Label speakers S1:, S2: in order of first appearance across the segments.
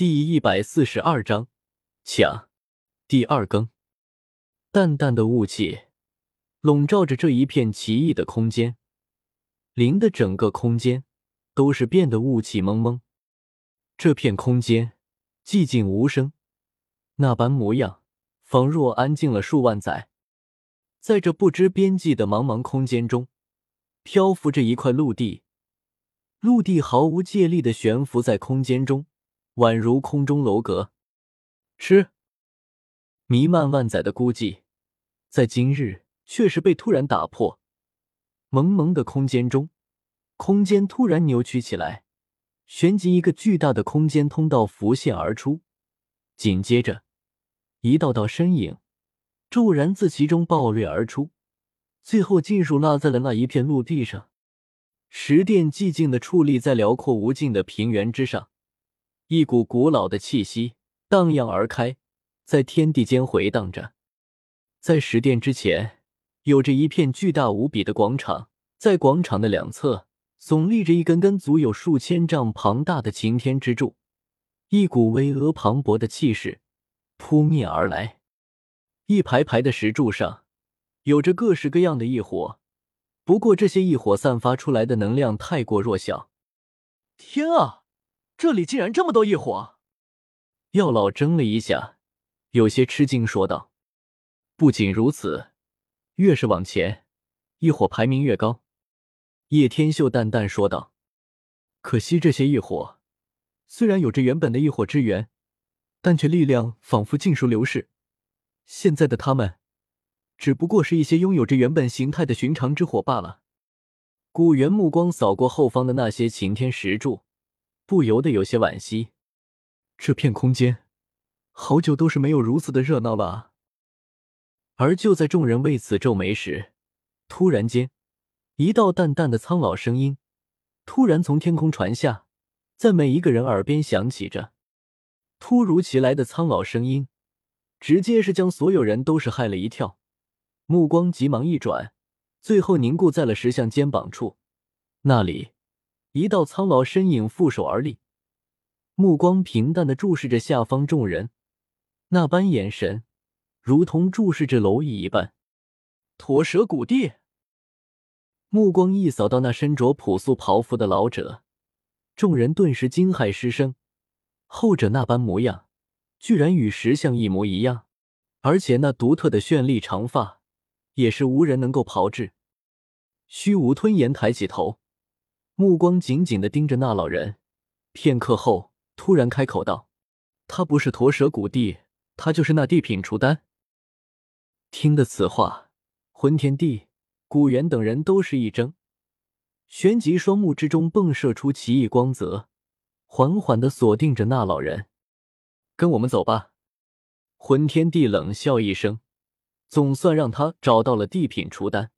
S1: 第一百四十二章抢第二更。淡淡的雾气笼罩着这一片奇异的空间，林的整个空间都是变得雾气蒙蒙。这片空间寂静无声，那般模样，仿若安静了数万载。在这不知边际的茫茫空间中，漂浮着一块陆地，陆地毫无借力的悬浮在空间中。宛如空中楼阁，吃弥漫万载的孤寂，在今日却是被突然打破。蒙蒙的空间中，空间突然扭曲起来，旋即一个巨大的空间通道浮现而出，紧接着一道道身影骤然自其中爆掠而出，最后尽数落在了那一片陆地上。石殿寂静的矗立在辽阔无尽的平原之上。一股古老的气息荡漾而开，在天地间回荡着。在石殿之前，有着一片巨大无比的广场，在广场的两侧耸立着一根根足有数千丈庞大的擎天之柱，一股巍峨磅礴的气势扑面而来。一排排的石柱上有着各式各样的异火，不过这些异火散发出来的能量太过弱小。
S2: 天啊！这里竟然这么多异火！
S1: 药老怔了一下，有些吃惊，说道：“不仅如此，越是往前，异火排名越高。”叶天秀淡淡说道：“可惜这些异火虽然有着原本的异火之源，但却力量仿佛尽数流逝。现在的他们，只不过是一些拥有着原本形态的寻常之火罢了。”古元目光扫过后方的那些擎天石柱。不由得有些惋惜，这片空间好久都是没有如此的热闹了！而就在众人为此皱眉时，突然间，一道淡淡的苍老声音突然从天空传下，在每一个人耳边响起着。突如其来的苍老声音，直接是将所有人都是害了一跳，目光急忙一转，最后凝固在了石像肩膀处，那里。一道苍老身影负手而立，目光平淡的注视着下方众人，那般眼神如同注视着蝼蚁一般。
S2: 驼蛇谷地，
S1: 目光一扫到那身着朴素袍服的老者，众人顿时惊骇失声。后者那般模样，居然与石像一模一样，而且那独特的绚丽长发，也是无人能够炮制。虚无吞炎抬起头。目光紧紧的盯着那老人，片刻后，突然开口道：“他不是驼蛇古帝，他就是那地品除丹。”听得此话，魂天帝、古元等人都是一怔，旋即双目之中迸射出奇异光泽，缓缓的锁定着那老人。“跟我们走吧。”魂天帝冷笑一声，总算让他找到了地品除丹。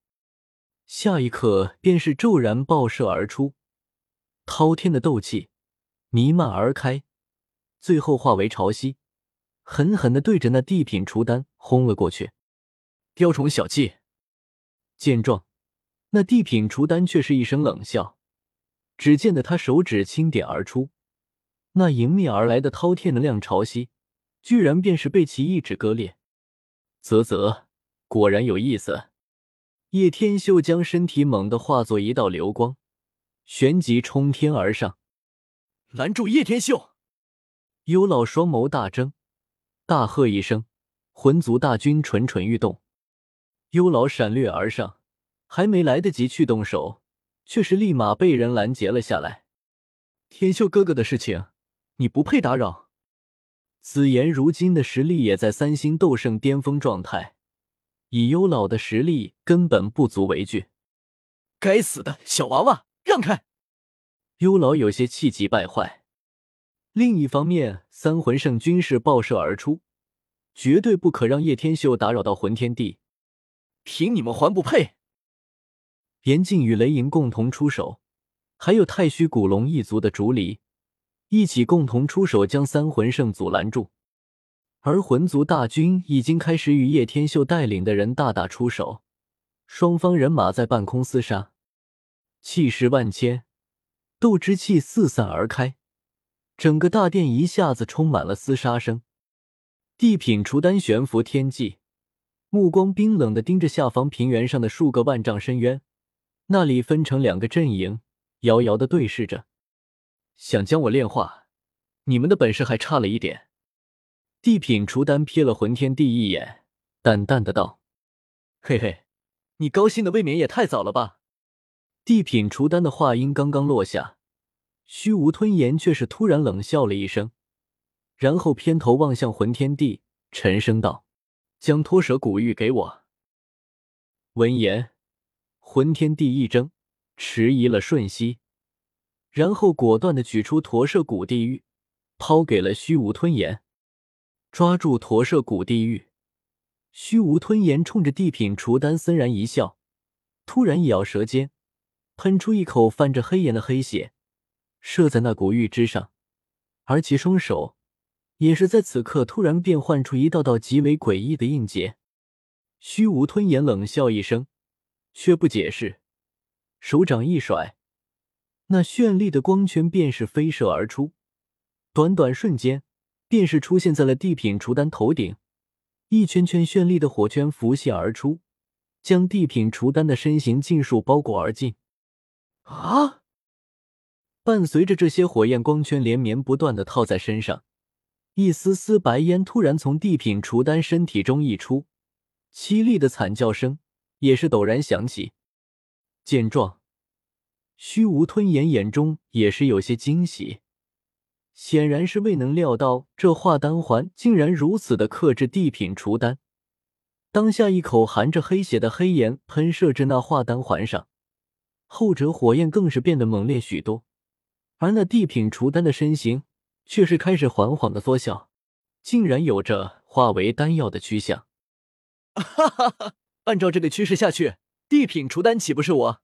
S1: 下一刻，便是骤然爆射而出，滔天的斗气弥漫而开，最后化为潮汐，狠狠的对着那地品雏丹轰了过去。雕虫小技！见状，那地品雏丹却是一声冷笑，只见得他手指轻点而出，那迎面而来的滔天能量潮汐，居然便是被其一指割裂。啧啧，果然有意思。叶天秀将身体猛地化作一道流光，旋即冲天而上，
S2: 拦住叶天秀！
S1: 幽老双眸大睁，大喝一声，魂族大军蠢蠢欲动。幽老闪掠而上，还没来得及去动手，却是立马被人拦截了下来。天秀哥哥的事情，你不配打扰。紫妍如今的实力也在三星斗圣巅峰状态。以幽老的实力，根本不足为惧。
S2: 该死的小娃娃，让开！
S1: 幽老有些气急败坏。另一方面，三魂圣军势爆射而出，绝对不可让叶天秀打扰到魂天地。
S2: 凭你们还不配！
S1: 严禁与雷莹共同出手，还有太虚古龙一族的竹离，一起共同出手，将三魂圣阻拦住。而魂族大军已经开始与叶天秀带领的人大打出手，双方人马在半空厮杀，气势万千，斗之气四散而开，整个大殿一下子充满了厮杀声。地品除丹悬浮天际，目光冰冷的盯着下方平原上的数个万丈深渊，那里分成两个阵营，遥遥的对视着。想将我炼化，你们的本事还差了一点。地品除丹瞥了魂天帝一眼，淡淡的道：“
S2: 嘿嘿，你高兴的未免也太早了吧。”
S1: 地品除丹的话音刚刚落下，虚无吞炎却是突然冷笑了一声，然后偏头望向魂天帝，沉声道：“将脱蛇古玉给我。”闻言，魂天帝一怔，迟疑了瞬息，然后果断的取出驼舍古地狱，抛给了虚无吞炎。抓住驼舍古地狱，虚无吞炎冲着地品除丹森然一笑，突然一咬舌尖。喷出一口泛着黑炎的黑血，射在那古玉之上，而其双手也是在此刻突然变换出一道道极为诡异的印结。虚无吞炎冷笑一声，却不解释，手掌一甩，那绚丽的光圈便是飞射而出，短短瞬间便是出现在了地品除丹头顶，一圈圈绚丽的火圈浮现而出，将地品除丹的身形尽数包裹而尽。
S2: 啊！
S1: 伴随着这些火焰光圈连绵不断的套在身上，一丝丝白烟突然从地品除丹身体中溢出，凄厉的惨叫声也是陡然响起。见状，虚无吞炎眼中也是有些惊喜，显然是未能料到这化丹环竟然如此的克制地品除丹。当下一口含着黑血的黑炎喷射至那化丹环上。后者火焰更是变得猛烈许多，而那地品除丹的身形却是开始缓缓的缩小，竟然有着化为丹药的趋向。
S2: 哈哈哈！按照这个趋势下去，地品除丹岂不是我？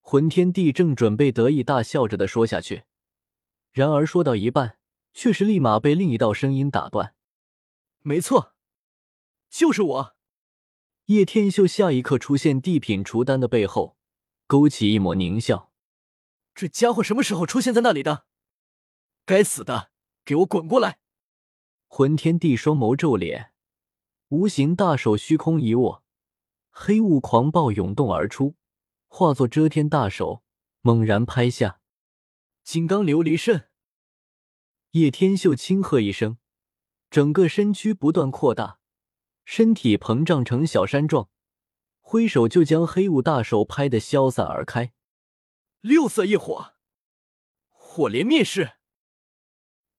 S1: 魂天帝正准备得意大笑着的说下去，然而说到一半，却是立马被另一道声音打断。
S2: 没错，就是我。
S1: 叶天秀下一刻出现地品除丹的背后。勾起一抹狞笑，
S2: 这家伙什么时候出现在那里的？该死的，给我滚过来！
S1: 魂天帝双眸皱脸，无形大手虚空一握，黑雾狂暴涌动而出，化作遮天大手，猛然拍下。
S2: 金刚琉璃阵！
S1: 叶天秀轻喝一声，整个身躯不断扩大，身体膨胀成小山状。挥手就将黑雾大手拍得消散而开，
S2: 六色异火，火莲灭世。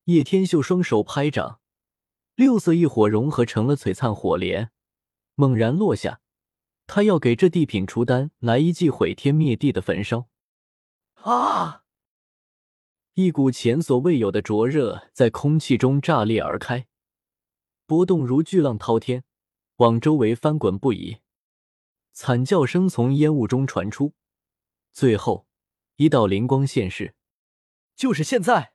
S1: 叶天秀双手拍掌，六色异火融合成了璀璨火莲，猛然落下。他要给这地品除丹来一记毁天灭地的焚烧！
S2: 啊！
S1: 一股前所未有的灼热在空气中炸裂而开，波动如巨浪滔天，往周围翻滚不已。惨叫声从烟雾中传出，最后一道灵光现世，
S2: 就是现在！